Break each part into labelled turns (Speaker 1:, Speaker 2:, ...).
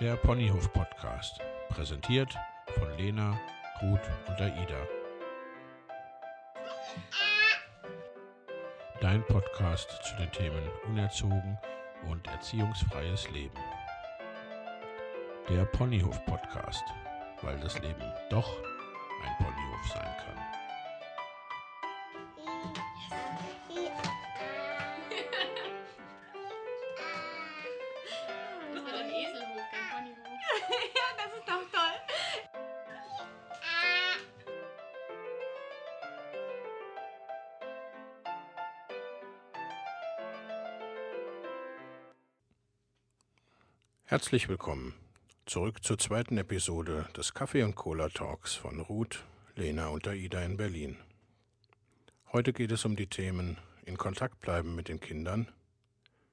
Speaker 1: Der Ponyhof Podcast, präsentiert von Lena, Ruth und Aida. Dein Podcast zu den Themen Unerzogen und erziehungsfreies Leben. Der Ponyhof Podcast, weil das Leben doch ein Ponyhof sein kann. Herzlich willkommen zurück zur zweiten Episode des Kaffee und Cola Talks von Ruth, Lena und Aida in Berlin. Heute geht es um die Themen in Kontakt bleiben mit den Kindern,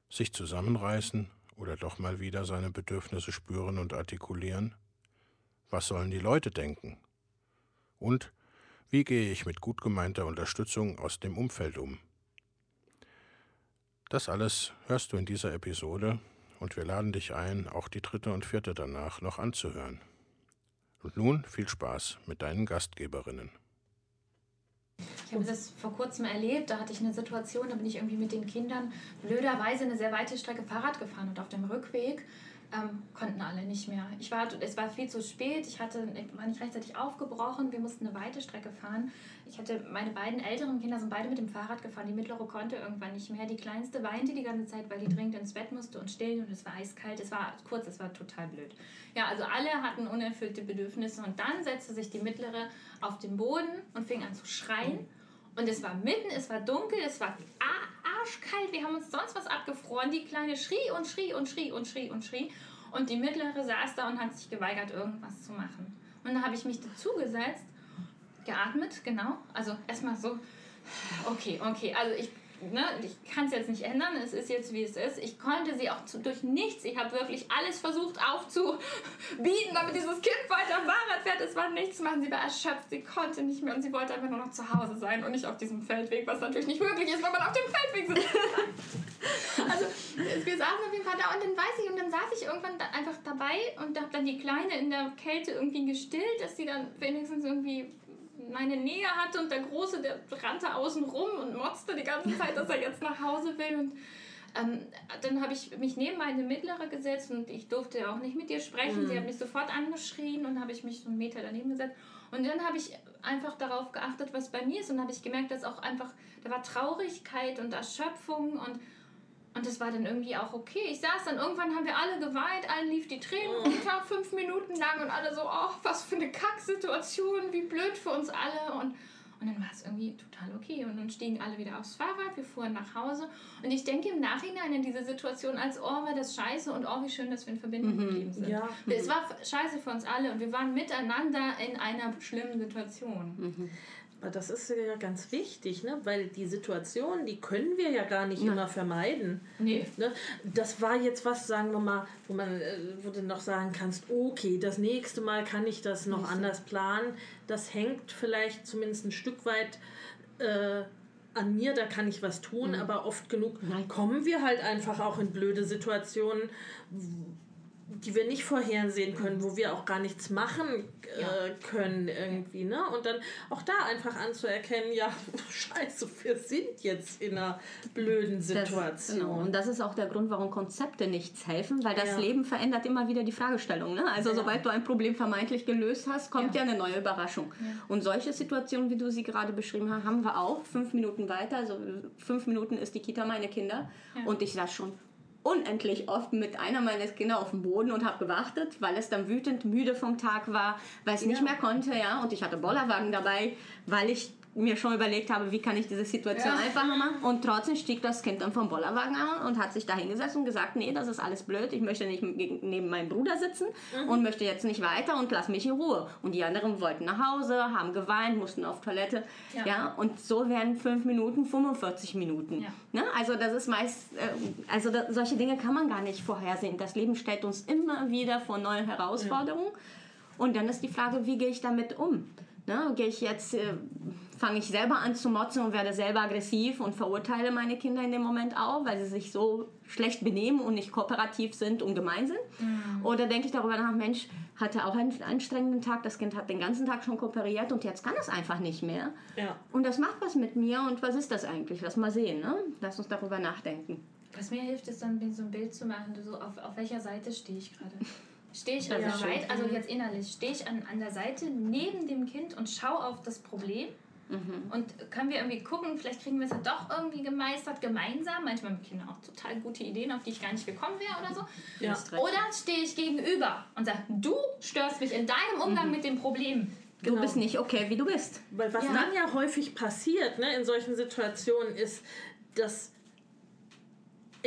Speaker 1: sich zusammenreißen oder doch mal wieder seine Bedürfnisse spüren und artikulieren, was sollen die Leute denken und wie gehe ich mit gut gemeinter Unterstützung aus dem Umfeld um. Das alles hörst du in dieser Episode und wir laden dich ein, auch die dritte und vierte danach noch anzuhören. Und nun viel Spaß mit deinen Gastgeberinnen.
Speaker 2: Ich habe das vor kurzem erlebt. Da hatte ich eine Situation, da bin ich irgendwie mit den Kindern blöderweise eine sehr weite Strecke Fahrrad gefahren und auf dem Rückweg ähm, konnten alle nicht mehr. Ich war, es war viel zu spät. Ich, hatte, ich war nicht rechtzeitig aufgebrochen. Wir mussten eine weite Strecke fahren. Ich hatte meine beiden älteren Kinder sind beide mit dem Fahrrad gefahren. Die mittlere konnte irgendwann nicht mehr. Die kleinste weinte die ganze Zeit, weil die dringend ins Bett musste und still und es war eiskalt. Es war kurz, es war total blöd. Ja, also alle hatten unerfüllte Bedürfnisse und dann setzte sich die mittlere auf den Boden und fing an zu schreien. Und es war mitten, es war dunkel, es war arschkalt, wir haben uns sonst was abgefroren. Die Kleine schrie und schrie und schrie und schrie und schrie. Und die Mittlere saß da und hat sich geweigert, irgendwas zu machen. Und dann habe ich mich dazugesetzt, geatmet, genau. Also erstmal so, okay, okay. Also ich, ne, ich kann es jetzt nicht ändern, es ist jetzt wie es ist. Ich konnte sie auch zu, durch nichts, ich habe wirklich alles versucht aufzubieten, damit dieses Kind weiter Fahrrad fährt. Es war nichts machen, sie war erschöpft, sie konnte nicht mehr und sie wollte einfach nur noch zu Hause sein und nicht auf diesem Feldweg, was natürlich nicht möglich ist, wenn man auf dem Feldweg sitzt. also wir saßen auf jeden Fall da und dann weiß ich, und dann saß ich irgendwann da einfach dabei und habe dann die Kleine in der Kälte irgendwie gestillt, dass sie dann wenigstens irgendwie meine Nähe hatte und der Große, der rannte außen rum und motzte die ganze Zeit, dass er jetzt nach Hause will und ähm, dann habe ich mich neben meine Mittlere gesetzt und ich durfte auch nicht mit ihr sprechen.
Speaker 3: Mhm.
Speaker 2: Sie hat mich sofort angeschrien und habe ich mich so einen Meter daneben gesetzt. Und dann habe ich einfach darauf geachtet, was bei mir ist und habe ich gemerkt, dass auch einfach, da war Traurigkeit und Erschöpfung und und das war dann irgendwie auch okay. Ich saß dann, irgendwann haben wir alle geweint, allen lief die Tränen runter, fünf Minuten lang und alle so, oh, was für eine Kacksituation, wie blöd für uns alle. Und, und dann war es irgendwie total okay. Und dann stiegen alle wieder aufs Fahrrad, wir fuhren nach Hause. Und ich denke im Nachhinein in diese Situation als, oh, war das scheiße und oh, wie schön, dass wir in Verbindung geblieben sind.
Speaker 3: Ja.
Speaker 2: Es war scheiße für uns alle und wir waren miteinander in einer schlimmen Situation.
Speaker 3: Aber das ist ja ganz wichtig, ne? weil die Situation, die können wir ja gar nicht immer vermeiden.
Speaker 2: Nee.
Speaker 3: Ne? Das war jetzt was, sagen wir mal, wo man äh, wo du noch sagen kannst, okay, das nächste Mal kann ich das noch anders planen. Das hängt vielleicht zumindest ein Stück weit äh, an mir, da kann ich was tun, aber oft genug kommen wir halt einfach auch in blöde Situationen, die wir nicht vorhersehen können, wo wir auch gar nichts machen äh, können irgendwie, ne? Und dann auch da einfach anzuerkennen, ja, scheiße, wir sind jetzt in einer blöden
Speaker 4: Das,
Speaker 3: Situation.
Speaker 4: genau. Und das ist auch der Grund, warum Konzepte nichts helfen, weil das
Speaker 3: Ja.
Speaker 4: Leben verändert immer wieder die Fragestellung. Ne? Also sobald du ein Problem vermeintlich gelöst hast, kommt ja, eine neue Überraschung. Und solche Situationen, wie du sie gerade beschrieben hast, haben wir auch. Fünf Minuten weiter, also fünf Minuten ist die Kita meine Kinder. Und ich saß schon unendlich oft mit einer meiner Kinder auf dem Boden und habe gewartet, weil es dann wütend müde vom Tag war, weil es nicht mehr konnte, ja. Und ich hatte Bollerwagen dabei, weil ich mir schon überlegt habe, wie kann ich diese Situation
Speaker 2: Ja.
Speaker 4: einfacher machen. Und trotzdem stieg das Kind dann vom Bollerwagen an und hat sich da hingesetzt und gesagt, nee, das ist alles blöd, ich möchte nicht neben meinem Bruder sitzen und möchte jetzt nicht weiter und lass mich in Ruhe. Und die anderen wollten nach Hause, haben geweint, mussten auf Toilette. Ja.
Speaker 2: Ja.
Speaker 4: und so werden fünf Minuten 45 Minuten.
Speaker 2: Ja.
Speaker 4: Ne? Also das ist meist, äh, also da, solche Dinge kann man gar nicht vorhersehen. Das Leben stellt uns immer wieder vor neue Herausforderungen. Und dann ist die Frage, wie gehe ich damit um? Ne? Gehe ich jetzt, äh, fange ich selber an zu motzen und werde selber aggressiv und verurteile meine Kinder in dem Moment auch, weil sie sich so schlecht benehmen und nicht kooperativ sind und gemein sind? Mhm. Oder denke ich darüber nach, Mensch, hatte auch einen anstrengenden Tag, das Kind hat den ganzen Tag schon kooperiert und jetzt kann es einfach nicht mehr. Ja. Und das macht was mit mir und was ist das eigentlich? Lass mal sehen, ne? Lass uns darüber nachdenken.
Speaker 2: Was mir hilft, ist dann so ein Bild zu machen, so auf, auf welcher Seite stehe ich gerade. Stehe ich an der Seite, also jetzt innerlich, stehe ich an, an der Seite neben dem Kind und schaue auf das Problem Mhm. Und können wir irgendwie gucken, vielleicht kriegen wir es ja doch irgendwie gemeistert, gemeinsam. Manchmal haben Kinder auch total gute Ideen, auf die ich gar nicht gekommen wäre oder so. Ja. Oder stehe ich gegenüber und sage, du störst mich in deinem Umgang mhm. mit dem Problem.
Speaker 4: Genau. Du bist nicht okay, wie du bist.
Speaker 3: Weil was ja. dann ja häufig passiert ne, in solchen Situationen ist, dass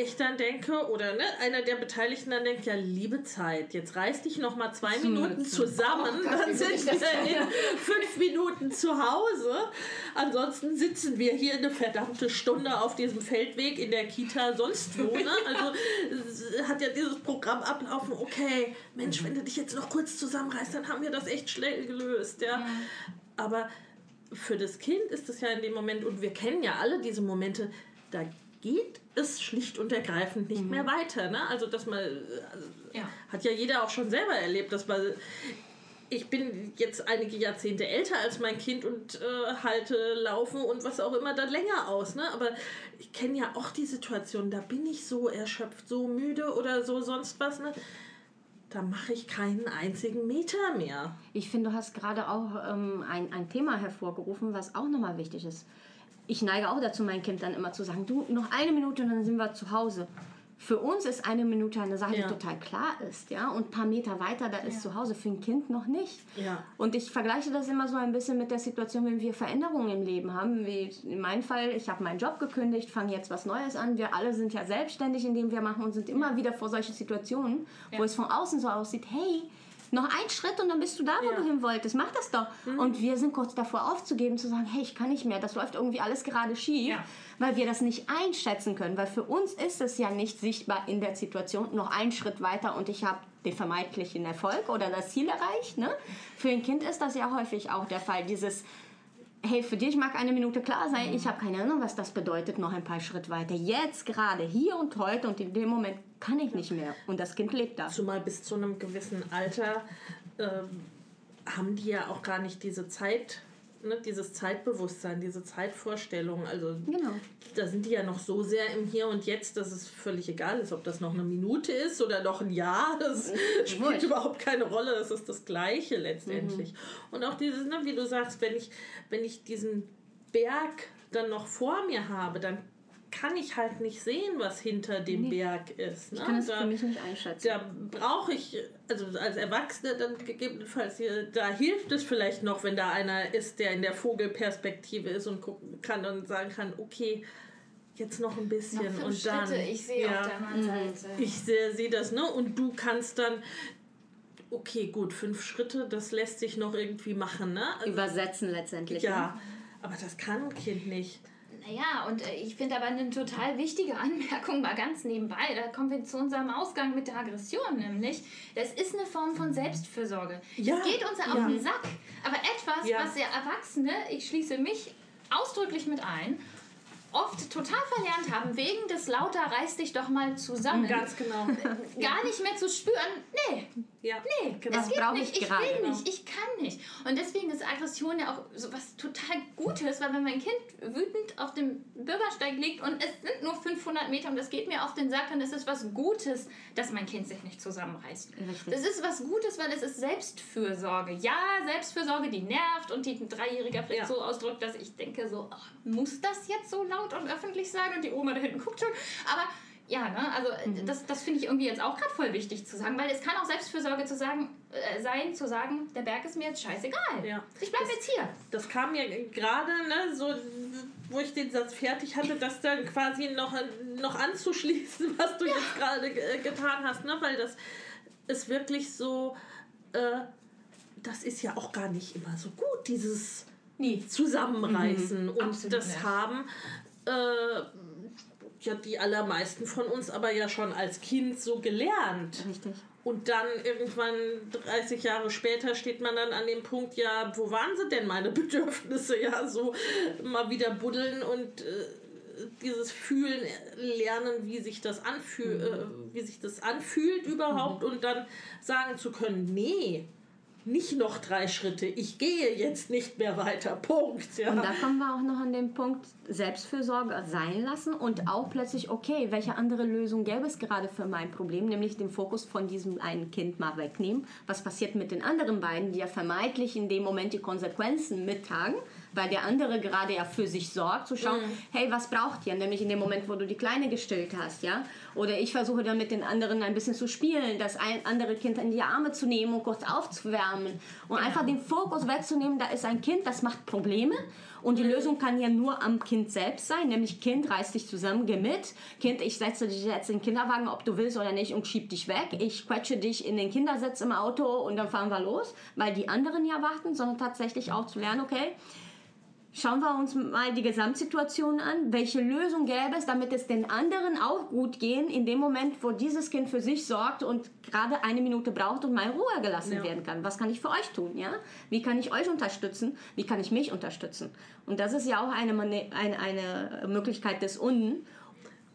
Speaker 3: ich dann denke, oder ne, einer der Beteiligten dann denkt, ja, liebe Zeit, jetzt reiß dich noch mal zwei Minuten zusammen, oh, dann sind wir in fünf Minuten zu Hause. Ansonsten sitzen wir hier eine verdammte Stunde auf diesem Feldweg in der Kita sonst wo. Ne? Also hat ja dieses Programm ablaufen, okay, Mensch, wenn du dich jetzt noch kurz zusammenreißt, dann haben wir das echt schnell gelöst. Ja. Aber für das Kind ist das ja in dem Moment, und wir kennen ja alle diese Momente, da geht es schlicht und ergreifend nicht mhm. mehr weiter. Ne? Also, dass man, also, ja. hat ja jeder auch schon selber erlebt, dass man, ich bin jetzt einige Jahrzehnte älter als mein Kind und äh, halte Laufen und was auch immer dann länger aus. Ne? Aber ich kenne ja auch die Situation, da bin ich so erschöpft, so müde oder so sonst was. Ne? da mache ich keinen einzigen Meter mehr.
Speaker 4: Ich finde, du hast gerade auch ähm, ein, ein Thema hervorgerufen, was auch nochmal wichtig ist ich neige auch dazu, mein Kind dann immer zu sagen, du, noch eine Minute und dann sind wir zu Hause. Für uns ist eine Minute eine Sache, ja. die total klar ist, ja, und ein paar Meter weiter, da ist ja. zu Hause, für ein Kind noch nicht. Ja. Und ich vergleiche das immer so ein bisschen mit der Situation, wenn wir Veränderungen im Leben haben, wie in meinem Fall, ich habe meinen Job gekündigt, fange jetzt was Neues an, wir alle sind ja selbstständig in dem wir machen und sind immer wieder vor solchen Situationen, wo es von außen so aussieht, hey, noch ein Schritt und dann bist du da, wo ja. du hin wolltest. Mach das doch. Mhm. Und wir sind kurz davor aufzugeben, zu sagen, hey, ich kann nicht mehr, das läuft irgendwie alles gerade schief, ja. weil wir das nicht einschätzen können. Weil für uns ist es ja nicht sichtbar in der Situation, noch einen Schritt weiter und ich habe den vermeintlichen Erfolg oder das Ziel erreicht. Ne? Für ein Kind ist das ja häufig auch der Fall, dieses hey, für dich mag eine Minute klar sein, ich habe keine Ahnung, was das bedeutet, noch ein paar Schritt weiter. Jetzt gerade, hier und heute und in dem Moment kann ich nicht mehr. Und das Kind lebt da.
Speaker 3: Zumal bis zu einem gewissen Alter äh, haben die ja auch gar nicht diese Zeit ne, dieses Zeitbewusstsein, diese Zeitvorstellung, also genau. da sind die ja noch so sehr im Hier und Jetzt, dass es völlig egal ist, ob das noch eine Minute ist oder noch ein Jahr. Das spielt überhaupt keine Rolle. Das ist das Gleiche letztendlich. Mhm. Und auch dieses, ne, wie du sagst, wenn ich, wenn ich diesen Berg dann noch vor mir habe, dann kann ich halt nicht sehen, was hinter dem nee. Berg ist.
Speaker 4: Ne? Ich kann es da, für mich nicht einschätzen.
Speaker 3: Da brauche ich, also als Erwachsene dann gegebenenfalls, hier, da hilft es vielleicht noch, wenn da einer ist, der in der Vogelperspektive ist und gucken kann und sagen kann, okay, jetzt noch ein bisschen noch und dann.
Speaker 2: Schritte. Ich sehe ja, auf der anderen mhm. Seite.
Speaker 3: Ich sehe seh das, ne? Und du kannst dann okay, gut, fünf Schritte, das lässt sich noch irgendwie machen, ne?
Speaker 4: Also, Übersetzen letztendlich.
Speaker 3: Ja, ne? aber das kann ein Kind nicht.
Speaker 2: Naja, und äh, ich finde aber eine total wichtige Anmerkung mal ganz nebenbei, da kommen wir zu unserem Ausgang mit der Aggression nämlich, das ist eine Form von Selbstfürsorge. Ja, es geht uns ja auf den Sack, aber etwas, ja. was ja Erwachsene, ich schließe mich ausdrücklich mit ein, oft total verlernt haben, wegen des lauter reiß dich doch mal zusammen.
Speaker 3: Ganz genau.
Speaker 2: Gar nicht mehr zu spüren, nee, ja, nee, genau. das geht nicht, ich, ich will genau. nicht, ich kann nicht. Und deswegen ist Aggression ja auch so was total Gutes, weil wenn mein Kind wütend auf dem Bürgersteig liegt und es sind nur 500 Meter und das geht mir auf den Sack, dann ist es was Gutes, dass mein Kind sich nicht zusammenreißt. Richtig. Das ist was Gutes, weil es ist Selbstfürsorge. Ja, Selbstfürsorge, die nervt und die ein Dreijähriger vielleicht ja. so ausdrückt, dass ich denke so, ach, muss das jetzt so laut und öffentlich sein? Und die Oma da hinten guckt schon. Aber ja, ne? also mhm. das, das finde ich irgendwie jetzt auch gerade voll wichtig zu sagen, weil es kann auch Selbstfürsorge zu sagen, äh, sein, zu sagen, der Berg ist mir jetzt scheißegal. Ja. Ich bleibe jetzt hier.
Speaker 3: Das kam mir gerade, ne, so, wo ich den Satz fertig hatte, das dann quasi noch, noch anzuschließen, was du ja. jetzt gerade getan hast, ne? weil das ist wirklich so, äh, das ist ja auch gar nicht immer so gut, dieses Nie. Zusammenreißen mhm. und Absolut das nicht. haben. Äh, ja die allermeisten von uns aber ja schon als Kind so gelernt.
Speaker 4: Richtig.
Speaker 3: Und dann irgendwann 30 Jahre später steht man dann an dem Punkt, ja, wo waren sie denn meine Bedürfnisse? Ja, so mal wieder buddeln und äh, dieses Fühlen lernen, wie sich das anfühlt, äh, wie sich das anfühlt überhaupt und dann sagen zu können, nee, nicht noch drei Schritte, ich gehe jetzt nicht mehr weiter. Punkt. Ja.
Speaker 4: Und da kommen wir auch noch an den Punkt Selbstfürsorge sein lassen und auch plötzlich, okay, welche andere Lösung gäbe es gerade für mein Problem, nämlich den Fokus von diesem einen Kind mal wegnehmen. Was passiert mit den anderen beiden, die ja vermeintlich in dem Moment die Konsequenzen mittragen? Weil der andere gerade ja für sich sorgt, zu schauen, mhm. hey, was braucht ihr? Nämlich in dem Moment, wo du die Kleine gestillt hast, ja? Oder ich versuche dann mit den anderen ein bisschen zu spielen, das ein andere Kind in die Arme zu nehmen und kurz aufzuwärmen und genau. einfach den Fokus wegzunehmen, da ist ein Kind, das macht Probleme und die mhm. Lösung kann ja nur am Kind selbst sein, nämlich Kind, reiß dich zusammen, geh mit. Kind, ich setze dich jetzt in den Kinderwagen, ob du willst oder nicht und schieb dich weg. Ich quetsche dich in den Kindersitz im Auto und dann fahren wir los, weil die anderen ja warten, sondern tatsächlich auch zu lernen, okay, Schauen wir uns mal die Gesamtsituation an. Welche Lösung gäbe es, damit es den anderen auch gut gehen, in dem Moment, wo dieses Kind für sich sorgt und gerade eine Minute braucht und mal in Ruhe gelassen ja. werden kann? Was kann ich für euch tun? Ja? Wie kann ich euch unterstützen? Wie kann ich mich unterstützen? Und das ist ja auch eine, eine, eine Möglichkeit des Unten,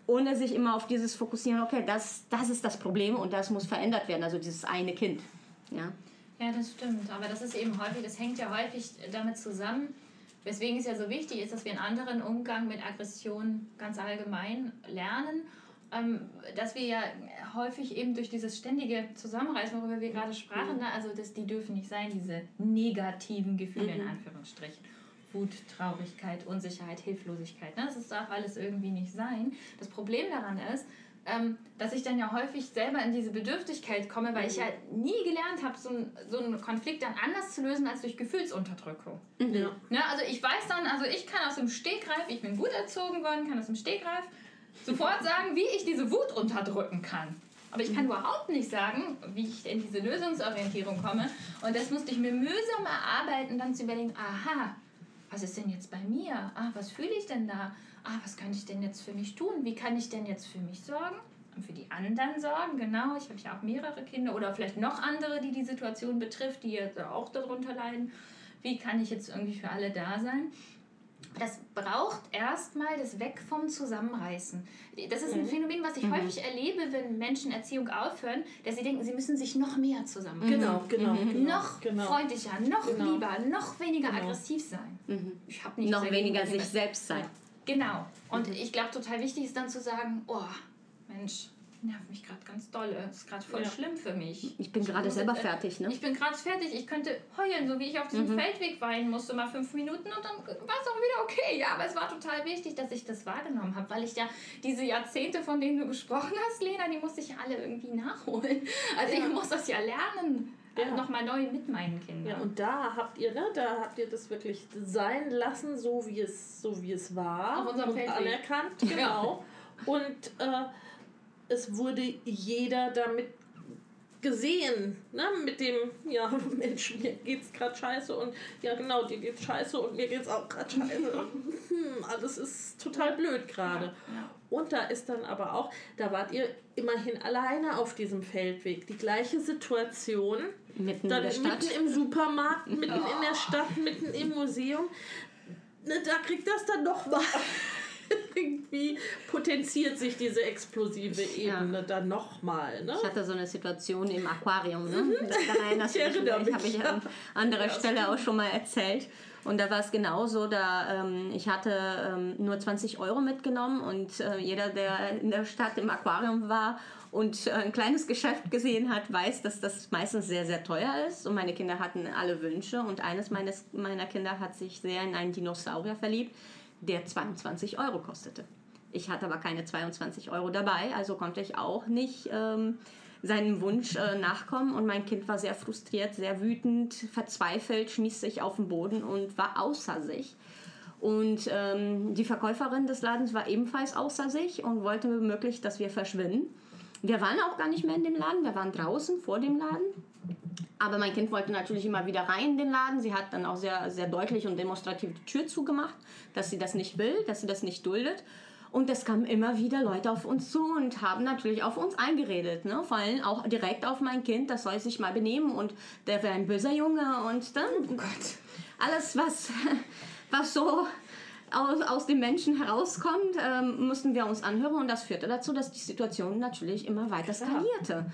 Speaker 4: ohne sich immer auf dieses fokussieren, okay, das, das ist das Problem und das muss verändert werden, also dieses eine Kind. Ja?
Speaker 2: ja, das stimmt. Aber das ist eben häufig, das hängt ja häufig damit zusammen, Weswegen es ja so wichtig ist, dass wir einen anderen Umgang mit Aggression ganz allgemein lernen. Ähm, dass wir ja häufig eben durch dieses ständige Zusammenreißen, worüber wir gerade sprachen, ne? also das, die dürfen nicht sein, diese negativen Gefühle mhm. in Anführungsstrichen. Wut, Traurigkeit, Unsicherheit, Hilflosigkeit. Ne? Das darf alles irgendwie nicht sein. Das Problem daran ist, ähm, dass ich dann ja häufig selber in diese Bedürftigkeit komme, weil ich ja nie gelernt habe, so, ein, so einen Konflikt dann anders zu lösen als durch Gefühlsunterdrückung. Mhm. Ja. Ne, also ich weiß dann, also ich kann aus dem Stegreif, ich bin gut erzogen worden, kann aus dem Stegreif sofort sagen, wie ich diese Wut unterdrücken kann. Aber ich kann mhm. überhaupt nicht sagen, wie ich in diese Lösungsorientierung komme. Und das musste ich mir mühsam erarbeiten, dann zu überlegen, aha, was ist denn jetzt bei mir? Ah, was fühle ich denn da? Ah, was kann ich denn jetzt für mich tun? Wie kann ich denn jetzt für mich sorgen? Und für die anderen sorgen, genau. Ich habe ja auch mehrere Kinder oder vielleicht noch andere, die die Situation betrifft, die jetzt auch darunter leiden. Wie kann ich jetzt irgendwie für alle da sein? Das braucht erstmal das Weg vom Zusammenreißen. Das ist ein mhm. Phänomen, was ich mhm. häufig erlebe, wenn Menschen Erziehung aufhören, dass sie denken, sie müssen sich noch mehr zusammenreißen.
Speaker 3: Genau, genau. Mhm.
Speaker 2: genau noch genau. freundlicher, noch genau. lieber, noch weniger genau. aggressiv sein.
Speaker 4: Mhm. Ich habe nicht noch weniger sich selbst sein.
Speaker 2: Genau. Und mhm. ich glaube, total wichtig ist dann zu sagen, oh, Mensch, nervt mich gerade ganz doll. Das ist gerade voll ja. schlimm für mich.
Speaker 4: Ich bin gerade selber fertig, ne?
Speaker 2: Ich bin gerade fertig. Ich könnte heulen, so wie ich auf diesem mhm. Feldweg weinen musste, mal fünf Minuten und dann war es auch wieder okay. Ja, aber es war total wichtig, dass ich das wahrgenommen habe, weil ich ja diese Jahrzehnte, von denen du gesprochen hast, Lena, die musste ich ja alle irgendwie nachholen. Also ja. ich muss das ja lernen ja. nochmal neu mit meinen Kindern.
Speaker 3: Ja, und da habt ihr, ne, da habt ihr das wirklich sein lassen, so wie es, so wie es war.
Speaker 2: Auf unserem Feldweg.
Speaker 3: anerkannt, genau. und äh, es wurde jeder damit gesehen, ne? mit dem, ja, Mensch, mir geht's gerade scheiße und ja, genau, dir geht's scheiße und mir geht's auch gerade scheiße. hm, alles ist total blöd gerade. Ja, ja. Und da ist dann aber auch, da wart ihr immerhin alleine auf diesem Feldweg. Die gleiche Situation.
Speaker 4: Mitten
Speaker 3: dann
Speaker 4: in der Stadt.
Speaker 3: Mitten im Supermarkt, mitten oh. in der Stadt, mitten im Museum. Ne, da kriegt das dann doch mal. irgendwie potenziert sich diese explosive Ebene ja. dann nochmal. Ne?
Speaker 4: Ich hatte so eine Situation im Aquarium. Ne? Mhm. Da erinnerst ich du mich. habe ich an anderer ja, Stelle auch schon mal erzählt. Und da war es genauso, da ähm, ich hatte ähm, nur 20 Euro mitgenommen und äh, jeder, der in der Stadt im Aquarium war und äh, ein kleines Geschäft gesehen hat, weiß, dass das meistens sehr, sehr teuer ist. Und meine Kinder hatten alle Wünsche und eines meines, meiner Kinder hat sich sehr in einen Dinosaurier verliebt, der 22 Euro kostete. Ich hatte aber keine 22 Euro dabei, also konnte ich auch nicht ähm, seinem Wunsch äh, nachkommen. Und mein Kind war sehr frustriert, sehr wütend, verzweifelt, schmiss sich auf den Boden und war außer sich. Und ähm, die Verkäuferin des Ladens war ebenfalls außer sich und wollte möglich, dass wir verschwinden. Wir waren auch gar nicht mehr in dem Laden, wir waren draußen vor dem Laden. Aber mein Kind wollte natürlich immer wieder rein in den Laden. Sie hat dann auch sehr, sehr deutlich und demonstrativ die Tür zugemacht, dass sie das nicht will, dass sie das nicht duldet. Und es kamen immer wieder Leute auf uns zu und haben natürlich auf uns eingeredet. Ne? Vor allem auch direkt auf mein Kind, das soll sich mal benehmen und der wäre ein böser Junge und dann
Speaker 2: Oh Gott.
Speaker 4: alles, was, was so aus, aus dem Menschen herauskommt, ähm, mussten wir uns anhören und das führte dazu, dass die Situation natürlich immer weiter skalierte.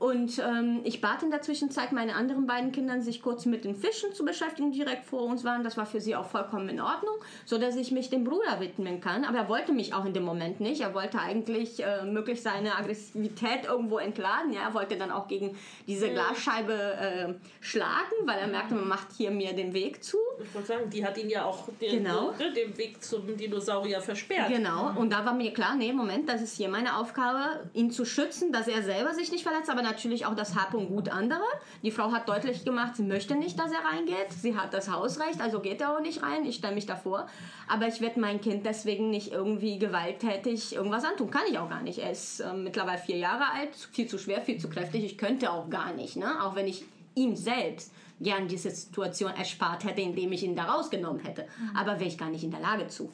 Speaker 4: Und ähm, ich bat in der Zwischenzeit meine anderen beiden Kindern, sich kurz mit den Fischen zu beschäftigen, die direkt vor uns waren. Das war für sie auch vollkommen in Ordnung, so dass ich mich dem Bruder widmen kann. Aber er wollte mich auch in dem Moment nicht. Er wollte eigentlich äh, möglichst seine Aggressivität irgendwo entladen. Ja, er wollte dann auch gegen diese Glasscheibe äh, schlagen, weil er merkte, man macht hier mir den Weg zu.
Speaker 3: Ich wollte sagen, die hat ihn ja auch den,
Speaker 4: Genau.
Speaker 3: ne, den Weg zum Dinosaurier versperrt.
Speaker 4: Genau, und da war mir klar, nee, Moment, das ist hier meine Aufgabe, ihn zu schützen, dass er selber sich nicht verletzt, aber natürlich auch das Hab und Gut anderer. Die Frau hat deutlich gemacht, sie möchte nicht, dass er reingeht. Sie hat das Hausrecht, also geht er auch nicht rein. Ich stelle mich davor. Aber ich werde mein Kind deswegen nicht irgendwie gewalttätig irgendwas antun. Kann ich auch gar nicht. Er ist ähm, mittlerweile vier Jahre alt, viel zu schwer, viel zu kräftig. Ich könnte auch gar nicht, ne? auch wenn ich ihm selbst gern diese Situation erspart hätte, indem ich ihn da rausgenommen hätte. Aber wäre ich gar nicht in der Lage zu.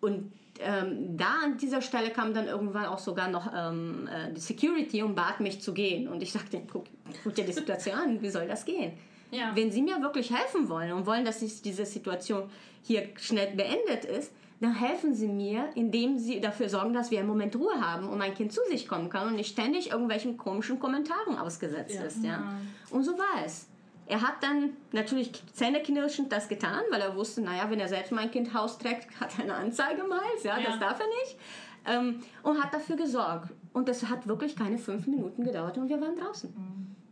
Speaker 4: Und ähm, da an dieser Stelle kam dann irgendwann auch sogar noch ähm, äh, die Security und bat mich zu gehen. Und ich dachte, guck, guck dir die Situation an, wie soll das gehen?
Speaker 2: Ja.
Speaker 4: Wenn Sie mir wirklich helfen wollen und wollen, dass diese Situation hier schnell beendet ist, dann helfen Sie mir, indem Sie dafür sorgen, dass wir im Moment Ruhe haben und mein Kind zu sich kommen kann und nicht ständig irgendwelchen komischen Kommentaren ausgesetzt
Speaker 3: Ja.
Speaker 4: ist. Ja. Und so war es. Er hat dann natürlich zähneknirschend das getan, weil er wusste, naja, wenn er selbst mein Kind Haus trägt, hat er eine Anzeige im Hals, ja,
Speaker 2: Ja.
Speaker 4: das darf er nicht. Ähm, und hat dafür gesorgt. Und das hat wirklich keine fünf Minuten gedauert und wir waren draußen.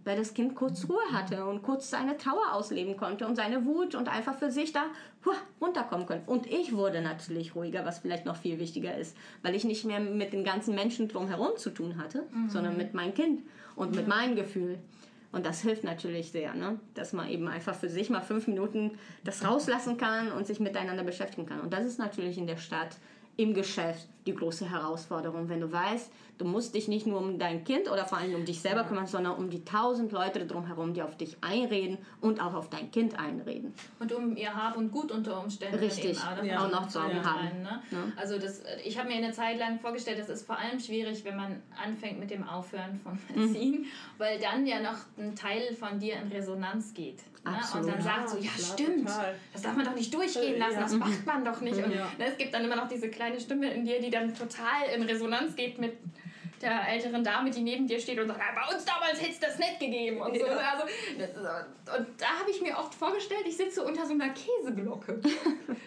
Speaker 4: Weil das Kind kurz Ruhe hatte und kurz seine Trauer ausleben konnte und seine Wut und einfach für sich da huah, runterkommen konnte. Und ich wurde natürlich ruhiger, was vielleicht noch viel wichtiger ist, weil ich nicht mehr mit den ganzen Menschen drumherum zu tun hatte, sondern mit meinem Kind und mit meinem Gefühl. Und das hilft natürlich sehr, ne? dass man eben einfach für sich mal fünf Minuten das rauslassen kann und sich miteinander beschäftigen kann. Und das ist natürlich in der Stadt, im Geschäft die große Herausforderung, wenn du weißt, du musst dich nicht nur um dein Kind oder vor allem um dich selber kümmern, sondern um die tausend Leute drumherum, die auf dich einreden und auch auf dein Kind einreden.
Speaker 2: Und um ihr Hab und Gut unter Umständen
Speaker 4: Richtig,
Speaker 2: eben
Speaker 3: ja,
Speaker 4: auch noch Sorgen
Speaker 2: mit
Speaker 4: haben.
Speaker 2: rein, ne?
Speaker 4: Ja.
Speaker 2: Also das, ich habe mir eine Zeit lang vorgestellt, das ist vor allem schwierig, wenn man anfängt mit dem Aufhören von
Speaker 4: Mhm.
Speaker 2: Erziehen, weil dann ja noch ein Teil von dir in Resonanz geht. Ne? Und dann
Speaker 3: Ja,
Speaker 2: sagt so, ja
Speaker 3: klar,
Speaker 2: stimmt,
Speaker 3: total.
Speaker 2: das darf man doch nicht durchgehen lassen,
Speaker 3: Ja.
Speaker 2: das macht man doch nicht. Und
Speaker 3: Ja.
Speaker 2: ne, es gibt dann immer noch diese kleine Stimme in dir, die dann total in Resonanz geht mit der älteren Dame, die neben dir steht und sagt, "Ah, bei uns damals hätte es das nicht gegeben und so.
Speaker 3: Ja.
Speaker 2: Also, und da habe ich mir oft vorgestellt, ich sitze unter so einer Käseglocke.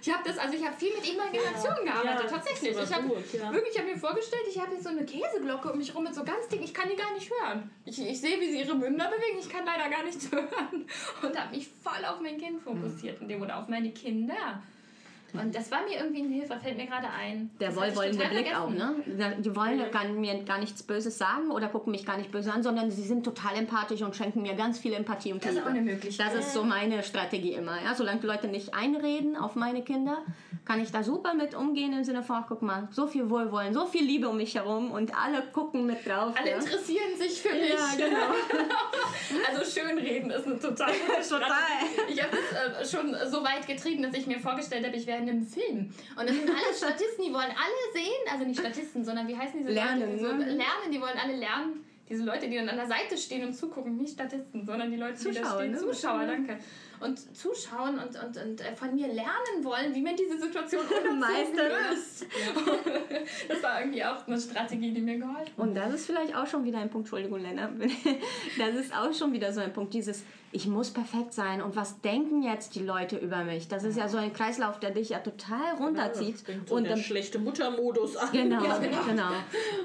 Speaker 2: Ich habe das, also ich habe viel mit Imagination gearbeitet,
Speaker 3: Ja,
Speaker 2: tatsächlich. Ich habe
Speaker 3: ja.
Speaker 2: wirklich, ich habe mir vorgestellt, ich habe jetzt so eine Käseglocke um mich rum mit so ganz dick, ich kann die gar nicht hören. Ich, ich sehe, wie sie ihre Münder bewegen, ich kann leider gar nichts hören. Und habe mich voll auf mein Kind fokussiert in dem oder auf meine Kinder. Und das war mir irgendwie eine Hilfe, fällt mir gerade ein.
Speaker 4: Der wohlwollende
Speaker 2: total
Speaker 4: Blick auch, ne? Die wollen gar, mir gar nichts Böses sagen oder gucken mich gar nicht böse an, sondern sie sind total empathisch und schenken mir ganz viel Empathie und
Speaker 2: Das ist
Speaker 4: Liebe.
Speaker 2: auch eine Möglichkeit.
Speaker 4: Das ist so meine Strategie immer. Ja? Solange die Leute nicht einreden auf meine Kinder, kann ich da super mit umgehen im Sinne von, ach, guck mal, so viel Wohlwollen, so viel Liebe um mich herum und alle gucken mit drauf.
Speaker 2: Alle
Speaker 4: ja.
Speaker 2: interessieren sich für mich.
Speaker 4: Ja, genau.
Speaker 2: Also schönreden ist eine total gute
Speaker 4: Total.
Speaker 2: Strategie. Ich habe es äh, schon so weit getrieben, dass ich mir vorgestellt habe, ich wäre einem Film. Und das sind alles Statisten, die wollen alle sehen, also nicht Statisten, sondern wie heißen diese
Speaker 4: Lernen,
Speaker 2: Leute? die So,
Speaker 4: ne?
Speaker 2: lernen, die wollen alle lernen. Diese Leute, die dann an der Seite stehen und zugucken, nicht Statisten, sondern die Leute, die da
Speaker 4: Zuschauer,
Speaker 2: stehen.
Speaker 4: ne?
Speaker 2: Zuschauer, danke. Und zuschauen und, und, und äh, von mir lernen wollen, wie man diese Situation
Speaker 4: Meistern.
Speaker 2: löst. Das war irgendwie auch eine Strategie, die mir geholfen hat.
Speaker 4: Und das ist vielleicht auch schon wieder ein Punkt, Entschuldigung, Lena, das ist auch schon wieder so ein Punkt, dieses, ich muss perfekt sein und was denken jetzt die Leute über mich? Das ist ja so ein Kreislauf, der dich ja total runterzieht.
Speaker 3: Fängt so
Speaker 4: und
Speaker 3: der
Speaker 4: dann
Speaker 3: schlechte Muttermodus an.
Speaker 4: Genau,
Speaker 2: Ja, genau.
Speaker 4: genau.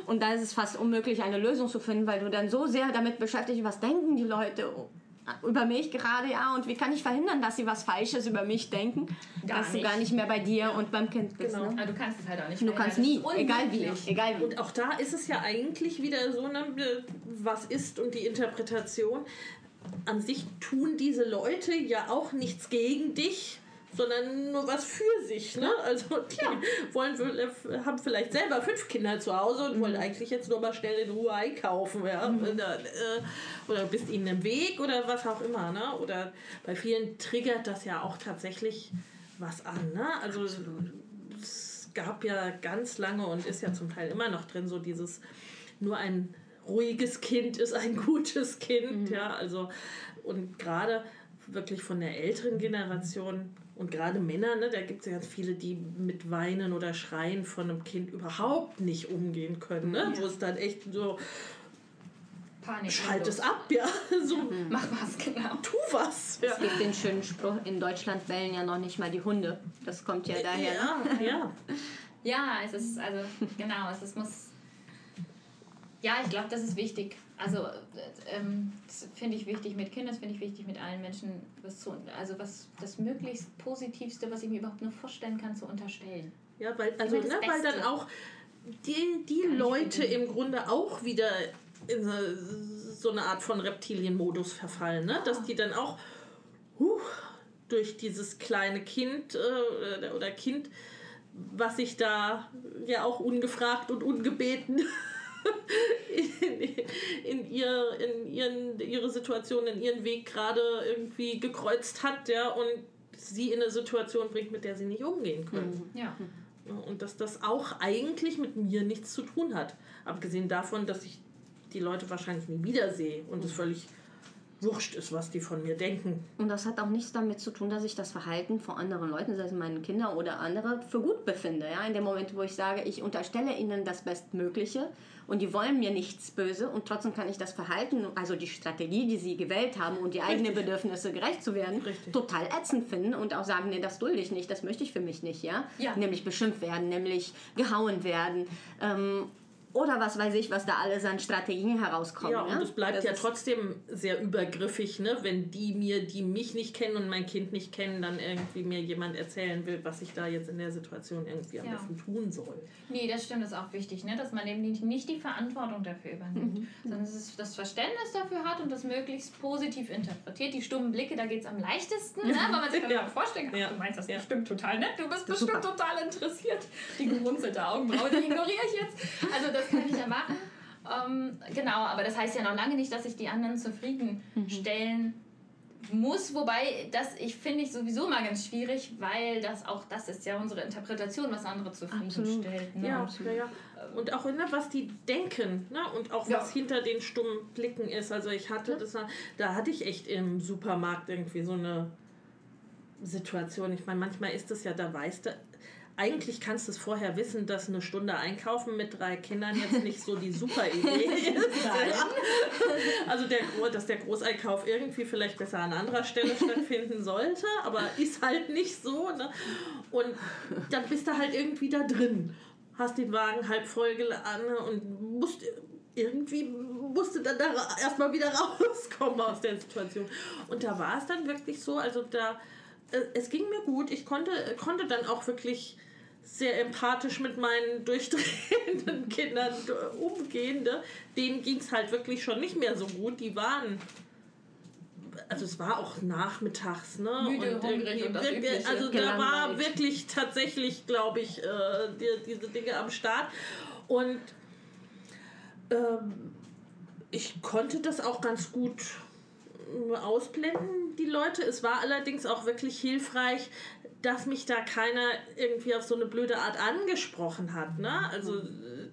Speaker 4: Und da ist es fast unmöglich, eine Lösung zu finden, weil du dann so sehr damit beschäftigt, was denken die Leute über mich gerade, ja, und wie kann ich verhindern, dass sie was Falsches über mich denken,
Speaker 2: Gar
Speaker 4: dass du
Speaker 2: nicht.
Speaker 4: gar nicht mehr bei dir und beim Kind bist.
Speaker 3: Genau.
Speaker 4: Ne?
Speaker 2: Aber du kannst es halt auch nicht
Speaker 4: Du kannst nie, egal wie, egal wie.
Speaker 3: Und auch da ist es ja eigentlich wieder so, ne, was ist und die Interpretation. An sich tun diese Leute ja auch nichts gegen dich, sondern nur was für sich. Ne? Also die wollen, haben vielleicht selber fünf Kinder zu Hause und wollen eigentlich jetzt nur mal schnell in Ruhe einkaufen. Ja? Oder, äh, oder bist ihnen im Weg oder was auch immer. Ne? Oder bei vielen triggert das ja auch tatsächlich was an. Ne? Also es gab ja ganz lange und ist ja zum Teil immer noch drin, so dieses nur ein ruhiges Kind ist ein gutes Kind, mhm. ja, also und gerade wirklich von der älteren Generation und gerade Männer, ne, da gibt es ja ganz viele, die mit Weinen oder Schreien von einem Kind überhaupt nicht umgehen können, ne? Ja. wo es dann echt so Panik. Schalt es ab, ja. So,
Speaker 2: mhm. Mach was, genau.
Speaker 3: Tu was.
Speaker 4: Ja. Es gibt den schönen Spruch, in Deutschland bellen ja noch nicht mal die Hunde. Das kommt ja daher.
Speaker 3: Ja,
Speaker 2: ja. ja, es ist, also, genau, es ist, muss. Ja, ich glaube, das ist wichtig. Also, ähm, das finde ich wichtig mit Kindern, das finde ich wichtig mit allen Menschen, was zu, also was das möglichst Positivste, was ich mir überhaupt nur vorstellen kann, zu unterstellen.
Speaker 3: Ja, weil, also, ne, weil dann auch die, die Leute im Grunde auch wieder in so eine Art von Reptilienmodus verfallen, ne? dass die dann auch huh, durch dieses kleine Kind äh, oder Kind, was sich da ja auch ungefragt und ungebeten in, in, ihr, in ihren, ihre Situation, in ihren Weg gerade irgendwie gekreuzt hat, ja, und sie in eine Situation bringt, mit der sie nicht umgehen können.
Speaker 2: Mhm. Ja.
Speaker 3: Und dass das auch eigentlich mit mir nichts zu tun hat. Abgesehen davon, dass ich die Leute wahrscheinlich nie wiedersehe und es völlig wurscht ist, was die von mir denken.
Speaker 4: Und das hat auch nichts damit zu tun, dass ich das Verhalten von anderen Leuten, sei es meine Kinder oder andere, für gut befinde. Ja? In dem Moment, wo ich sage, ich unterstelle ihnen das Bestmögliche und die wollen mir nichts böse und trotzdem kann ich das Verhalten, also die Strategie, die sie gewählt haben und die eigenen Bedürfnisse gerecht zu werden, Richtig. total ätzend finden und auch sagen, nee, das dulde ich nicht, das möchte ich für mich nicht. Ja? ja. Nämlich beschimpft werden, nämlich gehauen werden. Ähm, oder was weiß ich, was da alles an Strategien herauskommt.
Speaker 3: Ja, und es bleibt das ja trotzdem sehr übergriffig, ne? wenn die mir, die mich nicht kennen und mein Kind nicht kennen, dann irgendwie mir jemand erzählen will, was ich da jetzt in der Situation irgendwie am besten tun soll.
Speaker 2: Nee, das stimmt, das ist auch wichtig, ne? dass man eben nicht die Verantwortung dafür übernimmt, mhm. sondern dass es das Verständnis dafür hat und das möglichst positiv interpretiert. Die stummen Blicke, da geht es am leichtesten, ne? weil man sich ja. vorstellen kann, ja. du meinst das ja. bestimmt total nett, du bist bestimmt Super. total interessiert. Die gerunzelte Augenbraue, die ignoriere ich jetzt. Also das kann ich ja machen. Ähm, genau, aber das heißt ja noch lange nicht, dass ich die anderen zufriedenstellen mhm. muss. Wobei, das ich finde ich sowieso mal ganz schwierig, weil das auch das ist ja unsere Interpretation, was andere zufriedenstellt.
Speaker 3: Ne? Ja, absolut. ja, Und auch ne, was die denken ne? und auch ja. was hinter den stummen Blicken ist. Also ich hatte ja. das, da hatte ich echt im Supermarkt irgendwie so eine Situation. Ich meine, manchmal ist es ja, da weißt du, eigentlich kannst du es vorher wissen, dass eine Stunde einkaufen mit drei Kindern jetzt nicht so die super Idee ist. also der, dass der Großeinkauf irgendwie vielleicht besser an anderer Stelle stattfinden sollte, aber ist halt nicht so. Ne? Und dann bist du halt irgendwie da drin. Hast den Wagen halb voll geladen und musst irgendwie musste dann da erstmal wieder rauskommen aus der Situation. Und da war es dann wirklich so, also da äh, es ging mir gut. Ich konnte, konnte dann auch wirklich sehr empathisch mit meinen durchdrehenden Kindern umgehen. Ne? Denen ging es halt wirklich schon nicht mehr so gut. Die waren also es war auch nachmittags, ne?
Speaker 2: Müde, und hungrig und das
Speaker 3: Also da war wirklich tatsächlich, glaube ich, äh, die, diese Dinge am Start. Und ähm, ich konnte das auch ganz gut ausblenden, die Leute. Es war allerdings auch wirklich hilfreich, dass mich da keiner irgendwie auf so eine blöde Art angesprochen hat. Ne? Also,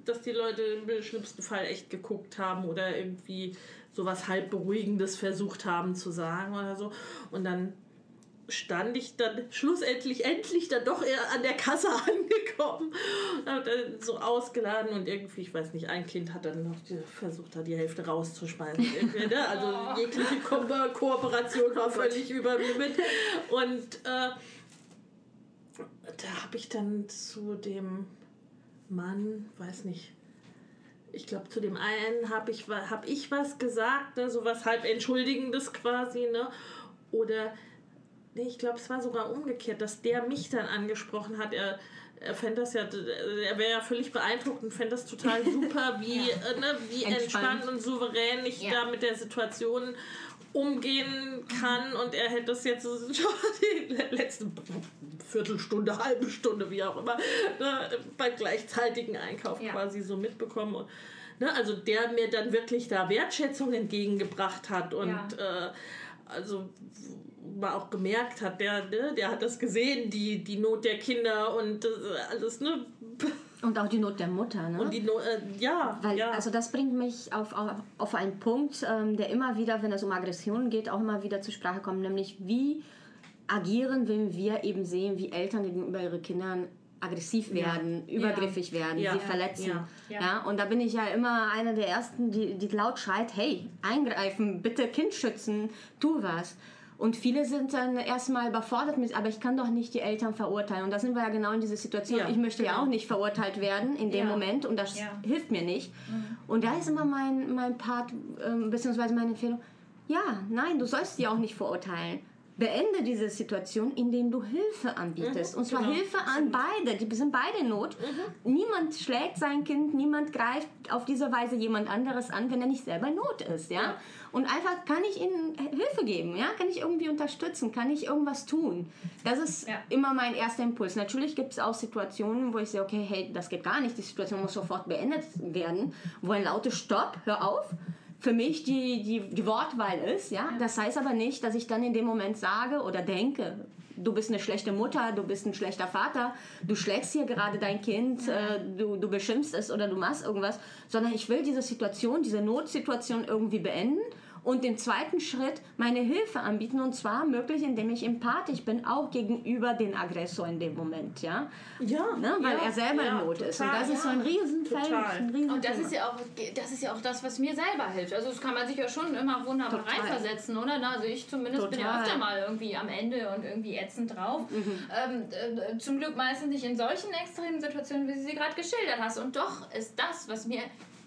Speaker 3: dass die Leute im schlimmsten Fall echt geguckt haben oder irgendwie sowas halb Beruhigendes versucht haben zu sagen oder so. Und dann stand ich dann schlussendlich endlich dann doch eher an der Kasse angekommen und habe dann so ausgeladen und irgendwie, ich weiß nicht, ein Kind hat dann noch die, versucht, da die Hälfte rauszuschmeißen. ne? Also oh. jegliche Ko Kooperation war völlig über mir mit. Und äh, da habe ich dann zu dem Mann, weiß nicht, ich glaube, zu dem einen habe ich, hab ich was gesagt, ne, so was halb Entschuldigendes quasi, ne? Oder, nee, ich glaube, es war sogar umgekehrt, dass der mich dann angesprochen hat. Er, er fände das ja, er wäre ja völlig beeindruckt und fände das total super, wie, ja. äh, ne, wie entspannt. entspannt. und souverän ich ja. da mit der Situation umgehen kann und er hätte das jetzt schon die letzte Viertelstunde, halbe Stunde, wie auch immer, ne, beim gleichzeitigen Einkauf ja. quasi so mitbekommen. Und, ne, also der mir dann wirklich da Wertschätzung entgegengebracht hat und ja. äh, also man auch gemerkt hat, der, ne, der hat das gesehen, die, die Not der Kinder und das, alles, ne?
Speaker 4: Und auch die Not der Mutter, ne?
Speaker 3: Und die Not, äh, ja,
Speaker 4: Weil,
Speaker 3: ja.
Speaker 4: Also das bringt mich auf, auf, auf einen Punkt, ähm, der immer wieder, wenn es um Aggressionen geht, auch immer wieder zur Sprache kommt, nämlich wie agieren, wenn wir eben sehen, wie Eltern gegenüber ihren Kindern aggressiv werden, übergriffig werden,
Speaker 3: Ja.
Speaker 4: sie verletzen.
Speaker 3: Ja.
Speaker 4: Ja.
Speaker 2: Ja.
Speaker 4: und da bin ich ja immer einer der Ersten, die, die laut schreit, hey, eingreifen, bitte Kind schützen, tu was. Und viele sind dann erstmal überfordert mit, aber ich kann doch nicht die Eltern verurteilen. Und da sind wir ja genau in dieser Situation.
Speaker 3: Ja,
Speaker 4: ich möchte ja
Speaker 3: genau.
Speaker 4: auch nicht verurteilt werden in dem
Speaker 3: Ja.
Speaker 4: Moment und das
Speaker 2: Ja.
Speaker 4: hilft mir nicht. Und da ist immer mein, mein Part, ähm, beziehungsweise meine Empfehlung, ja, nein, du sollst sie auch nicht verurteilen. Beende diese Situation, indem du Hilfe anbietest. und zwar
Speaker 3: genau.
Speaker 4: Hilfe an beide. Die sind beide in Not. Niemand schlägt sein Kind, niemand greift auf diese Weise jemand anderes an, wenn er nicht selber in Not ist. Ja? Und einfach kann ich ihnen Hilfe geben, ja? kann ich irgendwie unterstützen, kann ich irgendwas tun. Das ist
Speaker 2: Ja.
Speaker 4: immer mein erster Impuls. Natürlich gibt es auch Situationen, wo ich sehe, okay, hey, das geht gar nicht, die Situation muss sofort beendet werden, wo ein lautes Stopp, hör auf, für mich die, die, die Wortwahl ist. Ja? Das heißt aber nicht, dass ich dann in dem Moment sage oder denke, du bist eine schlechte Mutter, du bist ein schlechter Vater, du schlägst hier gerade dein Kind, äh, du, du beschimpfst es oder du machst irgendwas, sondern ich will diese Situation, diese Notsituation irgendwie beenden und im zweiten Schritt meine Hilfe anbieten und zwar möglich, indem ich empathisch bin, auch gegenüber den Aggressor in dem Moment, ja,
Speaker 3: ja,
Speaker 4: ne? weil
Speaker 3: ja,
Speaker 4: er selber
Speaker 3: ja,
Speaker 4: in Not ist und
Speaker 3: total,
Speaker 4: das ist so ein Riesenfeld,
Speaker 3: Total.
Speaker 4: ein Riesen
Speaker 2: Und das ist ja auch, das ist ja auch das, was mir selber hilft. Also das kann man sich ja schon immer wunderbar
Speaker 4: Total.
Speaker 2: reinversetzen, oder? Na, Also ich zumindest bin ja
Speaker 4: Total.
Speaker 2: öfter mal irgendwie am Ende und irgendwie ätzend drauf. Ähm, äh, zum Glück meistens nicht in solchen extremen Situationen, wie du sie gerade geschildert hast. Und doch ist das, was mir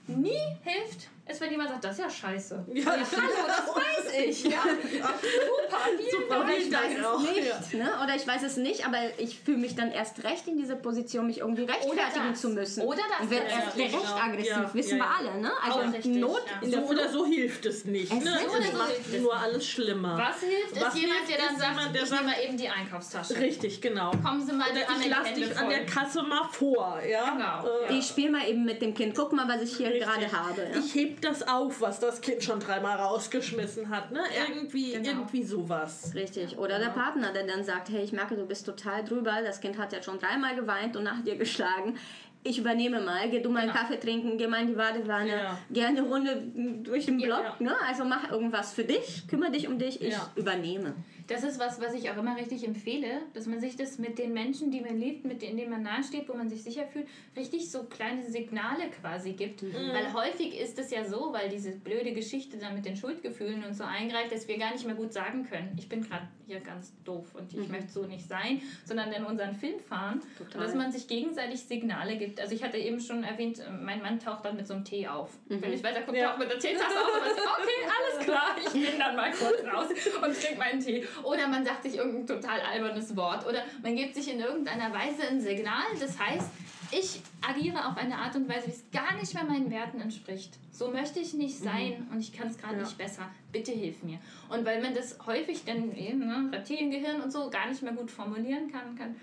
Speaker 2: nie hilft, ist, wenn jemand sagt, das ist ja scheiße.
Speaker 3: Ja,
Speaker 2: hallo, das weiß ich. Ja. Super, vielen
Speaker 3: Super,
Speaker 2: Dank.
Speaker 4: Oder ich weiß es
Speaker 3: auch,
Speaker 4: nicht, ne? Oder ich weiß es nicht, aber ich fühle mich dann erst recht in diese Position, mich irgendwie rechtfertigen zu müssen.
Speaker 2: Oder das
Speaker 4: Und
Speaker 2: ja,
Speaker 4: erst
Speaker 3: ja,
Speaker 4: recht
Speaker 3: genau.
Speaker 4: aggressiv,
Speaker 3: Ja,
Speaker 4: wissen
Speaker 3: ja,
Speaker 4: wir
Speaker 3: ja.
Speaker 4: alle, ne? Also
Speaker 2: Auch
Speaker 4: in
Speaker 2: richtig,
Speaker 4: Not
Speaker 2: ja.
Speaker 3: So oder so hilft es nicht.
Speaker 4: Es
Speaker 3: ne?
Speaker 4: hilft
Speaker 3: Das
Speaker 2: nicht.
Speaker 3: macht nur alles schlimmer.
Speaker 2: Was hilft,
Speaker 3: Was
Speaker 2: ist jemand,
Speaker 3: hilft,
Speaker 2: der dann sagt,
Speaker 3: jemand, der
Speaker 2: ich
Speaker 3: sagt-
Speaker 2: nehme mal eben die Einkaufstasche.
Speaker 3: Richtig, genau.
Speaker 2: Kommen Sie mal,
Speaker 3: Oder
Speaker 2: haben
Speaker 3: ich lasse dich an der. Kasse mal vor. Ja?
Speaker 2: Genau,
Speaker 3: Äh.
Speaker 4: Ich spiele mal eben mit dem Kind. Guck mal, was ich hier gerade habe.
Speaker 3: Ich heb das auf, was das Kind schon dreimal rausgeschmissen hat. Ne? irgendwie,
Speaker 2: genau.
Speaker 3: irgendwie sowas.
Speaker 4: Richtig. Oder der Partner, der dann sagt, hey, ich merke, du bist total drüber, das Kind hat ja schon dreimal geweint und nach dir geschlagen. Ich übernehme mal, geh du mal einen
Speaker 2: Genau.
Speaker 4: Kaffee trinken, geh mal in die Badewanne,
Speaker 3: Ja.
Speaker 4: geh eine Runde durch den
Speaker 2: Ja,
Speaker 4: Block,
Speaker 3: ja.
Speaker 4: ne? Also mach irgendwas für dich, kümmere dich um dich, ich
Speaker 3: Ja.
Speaker 4: übernehme.
Speaker 2: Das ist was, was ich auch immer richtig empfehle, dass man sich das mit den Menschen, die man liebt, mit denen man nahesteht, wo man sich sicher fühlt, richtig so kleine Signale quasi gibt. Weil häufig ist es ja so, weil diese blöde Geschichte dann mit den Schuldgefühlen und so eingreift, dass wir gar nicht mehr gut sagen können, ich bin gerade hier ganz doof und ich möchte so nicht sein, sondern in unseren Film fahren. Und dass man sich gegenseitig Signale gibt. Also ich hatte eben schon erwähnt, mein Mann taucht dann mit so einem Tee auf. Wenn ich weiter gucke,
Speaker 3: Ja.
Speaker 2: taucht mit der Teetasse auf und weiß, okay, alles klar, ich bin dann mal kurz raus und trinke meinen Tee. Oder man sagt sich irgendein total albernes Wort. Oder man gibt sich in irgendeiner Weise ein Signal. Das heißt, ich agiere auf eine Art und Weise, wie es gar nicht mehr meinen Werten entspricht. So möchte ich nicht sein und ich kann es gerade
Speaker 3: Ja.
Speaker 2: nicht besser. Bitte hilf mir. Und weil man das häufig dann eben, ne, Reptiliengehirn und so gar nicht mehr gut formulieren kann, kann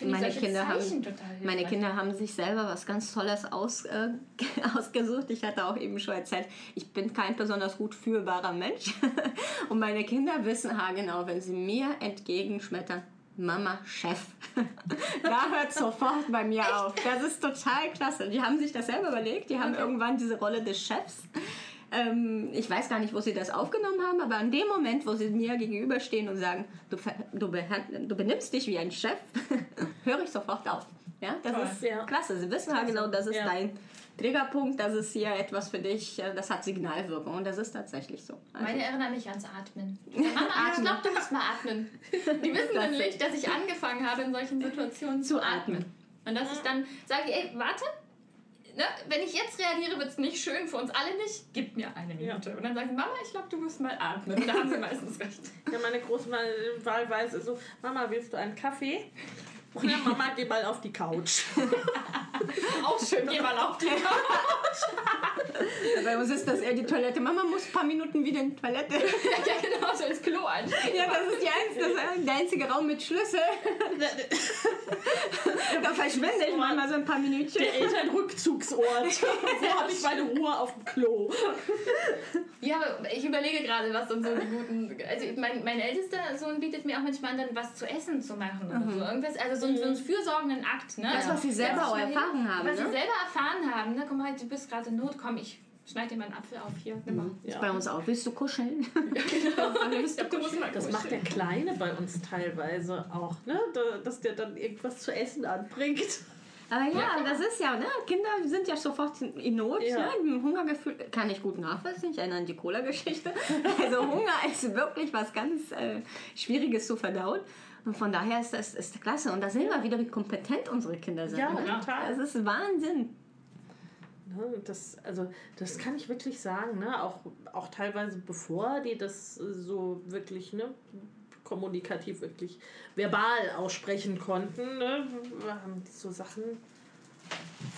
Speaker 4: Meine Kinder,
Speaker 2: Zeichen
Speaker 4: haben, meine Kinder haben sich selber was ganz Tolles aus, äh, ausgesucht. Ich hatte auch eben schon erzählt, ich bin kein besonders gut fühlbarer Mensch. Und meine Kinder wissen haargenau, wenn sie mir entgegenschmettern, Mama, Chef. da hört sofort bei mir auf. Das ist total klasse. Die haben sich das selber überlegt. Die haben irgendwann diese Rolle des Chefs. Ähm, ich weiß gar nicht, wo sie das aufgenommen haben, aber in dem Moment, wo sie mir gegenüberstehen und sagen, du, du, du benimmst dich wie ein Chef, höre ich sofort auf. Ja, das
Speaker 2: Toll.
Speaker 4: ist
Speaker 3: Ja.
Speaker 4: klasse. Sie wissen ja genau, das ist
Speaker 3: Ja.
Speaker 4: dein Triggerpunkt, das ist hier etwas für dich, äh, das hat Signalwirkung und das ist tatsächlich so. Also,
Speaker 2: Meine erinnern mich ans Atmen. Mama, ich
Speaker 4: Atmen.
Speaker 2: glaube, du musst mal atmen. Die wissen
Speaker 4: Das
Speaker 2: nämlich,
Speaker 4: ist-
Speaker 2: dass ich angefangen habe, in solchen Situationen zu,
Speaker 4: Zu
Speaker 2: atmen.
Speaker 4: atmen.
Speaker 2: Und dass ich dann sage, ey, warte, ne, wenn ich jetzt reagiere, wird es nicht schön für uns alle nicht. Gib mir eine Minute. Und dann sagen sie, Mama, ich glaube, du musst mal atmen. Da haben sie meistens recht.
Speaker 3: Ja, meine Große mal wahlweise so, Mama, willst du einen Kaffee? Oder Mama, geh mal auf die Couch.
Speaker 2: Auch schön, geh mal auf die
Speaker 4: aber Bei uns ist das eher die Toilette. Mama muss ein paar Minuten wieder in die Toilette.
Speaker 2: ja, genau, so ins Klo anstehen.
Speaker 4: Ja, das ist, die einzige, das ist der einzige Raum mit Schlüssel. da verschwinde ich manchmal so ein paar Minütchen.
Speaker 3: Der Elternrückzugsort. Wo habe ich meine Ruhe auf dem Klo?
Speaker 2: Ja, aber ich überlege gerade, was dann so die guten. Also mein, mein ältester Sohn bietet mir auch manchmal an, dann was zu essen zu machen oder so. Irgendwas, also so, einen- so einen fürsorgenden Akt. Ne?
Speaker 4: Das, was sie selber auch
Speaker 2: was
Speaker 4: erfahren haben,
Speaker 2: Was sie
Speaker 4: ne?
Speaker 2: selber erfahren haben. Ne? Komm mal, du bist gerade in Not, komm, ich schneide dir meinen Apfel auf hier. Nimm mal.
Speaker 4: Ist bei uns auch. Willst du kuscheln?
Speaker 2: Willst du kuscheln?
Speaker 3: Das macht der Kleine bei uns teilweise auch, ne? Da- dass der dann irgendwas zu essen anbringt.
Speaker 4: Aber ja, das ist ja, ne? Kinder sind ja sofort in Not.
Speaker 3: Ja.
Speaker 4: Ne? Ein Hungergefühl kann ich gut nachvollziehen. Ich erinnere an die Cola-Geschichte. Also Hunger ist wirklich was ganz äh, Schwieriges zu verdauen. Und von daher ist das ist klasse. Und da sehen wir wieder, wie kompetent unsere Kinder sind.
Speaker 3: Ja,
Speaker 4: ne?
Speaker 3: total.
Speaker 4: Das ist Wahnsinn.
Speaker 3: Ne, Das, also, das kann ich wirklich sagen, ne? auch, auch teilweise bevor die das so wirklich ne, kommunikativ, wirklich verbal aussprechen konnten, ne, haben die so Sachen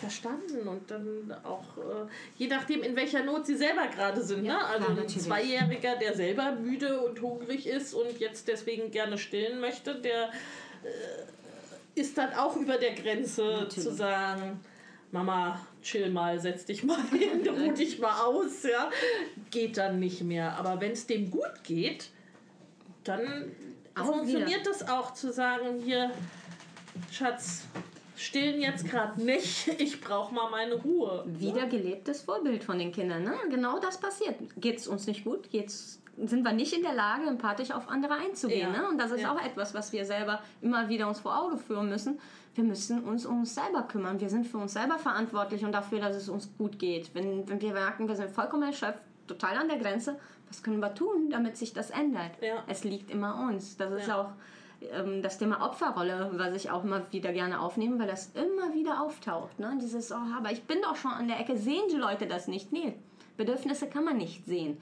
Speaker 3: verstanden und dann auch, äh, je nachdem, in welcher Not sie selber gerade sind.
Speaker 4: Ja,
Speaker 3: ne? Also
Speaker 4: klar,
Speaker 3: ein. Zweijähriger, der selber müde und hungrig ist und jetzt deswegen gerne stillen möchte, der äh, ist dann auch über der Grenze
Speaker 4: Natürlich.
Speaker 3: zu sagen, Mama, chill mal, setz dich mal hin, ruh dich mal aus, ja. Geht dann nicht mehr. Aber wenn es dem gut geht, dann
Speaker 4: Auch
Speaker 3: funktioniert das auch zu sagen, hier, Schatz, stillen jetzt gerade nicht, ich brauche mal meine Ruhe.
Speaker 4: Wieder gelebtes Vorbild von den Kindern. Ne? Genau das passiert. Geht es uns nicht gut, geht's, sind wir nicht in der Lage, empathisch auf andere einzugehen.
Speaker 3: Ja.
Speaker 4: Ne? Und das ist
Speaker 3: Ja.
Speaker 4: auch etwas, was wir selber immer wieder uns vor Augen führen müssen. Wir müssen uns um uns selber kümmern. Wir sind für uns selber verantwortlich und dafür, dass es uns gut geht. Wenn, wenn wir merken, wir sind vollkommen erschöpft, total an der Grenze, was können wir tun, damit sich das ändert?
Speaker 3: Ja.
Speaker 4: Es liegt immer uns. Das ist auch ähm, das Thema Opferrolle, was ich auch immer wieder gerne aufnehme, weil das immer wieder auftaucht. Ne? Dieses, oh, aber ich bin doch schon an der Ecke, sehen die Leute das nicht? Nee. Bedürfnisse kann man nicht sehen.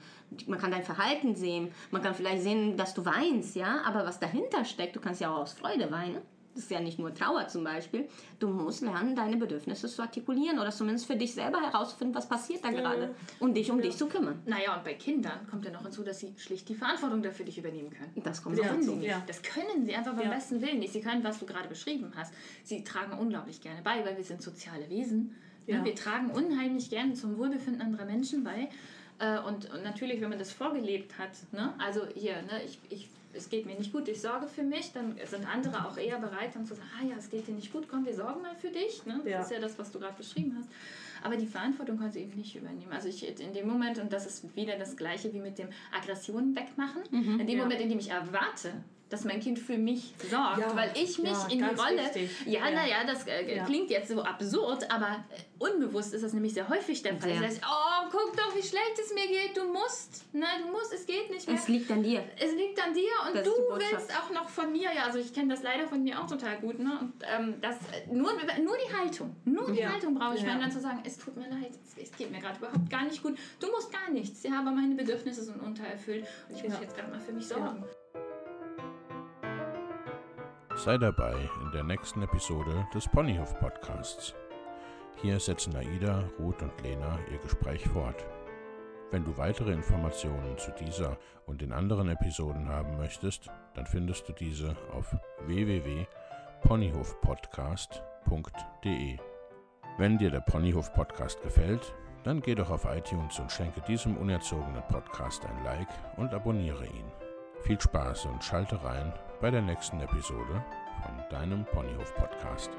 Speaker 4: Man kann dein Verhalten sehen, man kann vielleicht sehen, dass du weinst, ja, aber was dahinter steckt, du kannst ja auch aus Freude weinen. Das ist ja nicht nur Trauer zum Beispiel. Du musst lernen, deine Bedürfnisse zu artikulieren oder zumindest für dich selber herausfinden, was passiert da gerade und dich um dich zu kümmern.
Speaker 2: Naja, und bei Kindern kommt ja noch hinzu, dass sie schlicht die Verantwortung dafür dich übernehmen können.
Speaker 4: Das kommt
Speaker 3: Ja.
Speaker 4: noch
Speaker 2: können sie
Speaker 4: hinzu.
Speaker 3: Ja.
Speaker 2: Das können sie einfach beim
Speaker 3: Ja.
Speaker 2: besten Willen nicht. Sie können, was du gerade beschrieben hast. Sie tragen unglaublich gerne bei, weil wir sind soziale Wesen.
Speaker 3: Ja.
Speaker 2: Wir tragen unheimlich gerne zum Wohlbefinden anderer Menschen bei. Äh, Und, und natürlich, wenn man das vorgelebt hat, ne? also hier, ne? ich, ich, es geht mir nicht gut, ich sorge für mich, dann sind andere auch eher bereit, dann zu sagen, ah ja, es geht dir nicht gut, komm, wir sorgen mal für dich. Ne? Das
Speaker 3: Ja.
Speaker 2: ist ja das, was du gerade beschrieben hast. Aber die Verantwortung können sie eben nicht übernehmen. Also ich in dem Moment, und das ist wieder das Gleiche wie mit dem Aggressionen wegmachen, in dem
Speaker 3: Ja.
Speaker 2: Moment, in dem ich erwarte, dass mein Kind für mich sorgt,
Speaker 3: Ja.
Speaker 2: weil ich mich
Speaker 3: Ja,
Speaker 2: in die Rolle.
Speaker 3: wichtig.
Speaker 2: Ja,
Speaker 3: Ja.
Speaker 2: naja, das äh,
Speaker 3: Ja.
Speaker 2: klingt jetzt so absurd, aber äh, unbewusst ist das nämlich sehr häufig der Fall. Das heißt, oh, guck doch, wie schlecht es mir geht, du musst, ne, du musst, es geht nicht mehr.
Speaker 4: Es liegt an dir.
Speaker 2: Es liegt an dir und
Speaker 4: Das
Speaker 2: du willst auch noch von mir, ja, also ich kenne das leider von mir auch total gut, ne? Und ähm, das, äh, nur, nur die Haltung, nur die
Speaker 3: Ja.
Speaker 2: Haltung brauche ich,
Speaker 3: Ja.
Speaker 2: dann zu sagen, es tut mir leid, es, geht mir gerade überhaupt gar nicht gut, du musst gar nichts, ja, aber meine Bedürfnisse sind untererfüllt und ich muss
Speaker 3: Ja.
Speaker 2: jetzt gerade mal für mich sorgen.
Speaker 1: Sei dabei in der nächsten Episode des Ponyhof Podcasts. Hier setzen Aida, Ruth und Lena ihr Gespräch fort. Wenn du weitere Informationen zu dieser und den anderen Episoden haben möchtest, dann findest du diese auf www.ponyhofpodcast.de. Wenn dir der Ponyhof Podcast gefällt, dann geh doch auf iTunes und schenke diesem unerzogenen Podcast ein Like und abonniere ihn. Viel Spaß und schalte rein bei der nächsten Episode von deinem Ponyhof Podcast.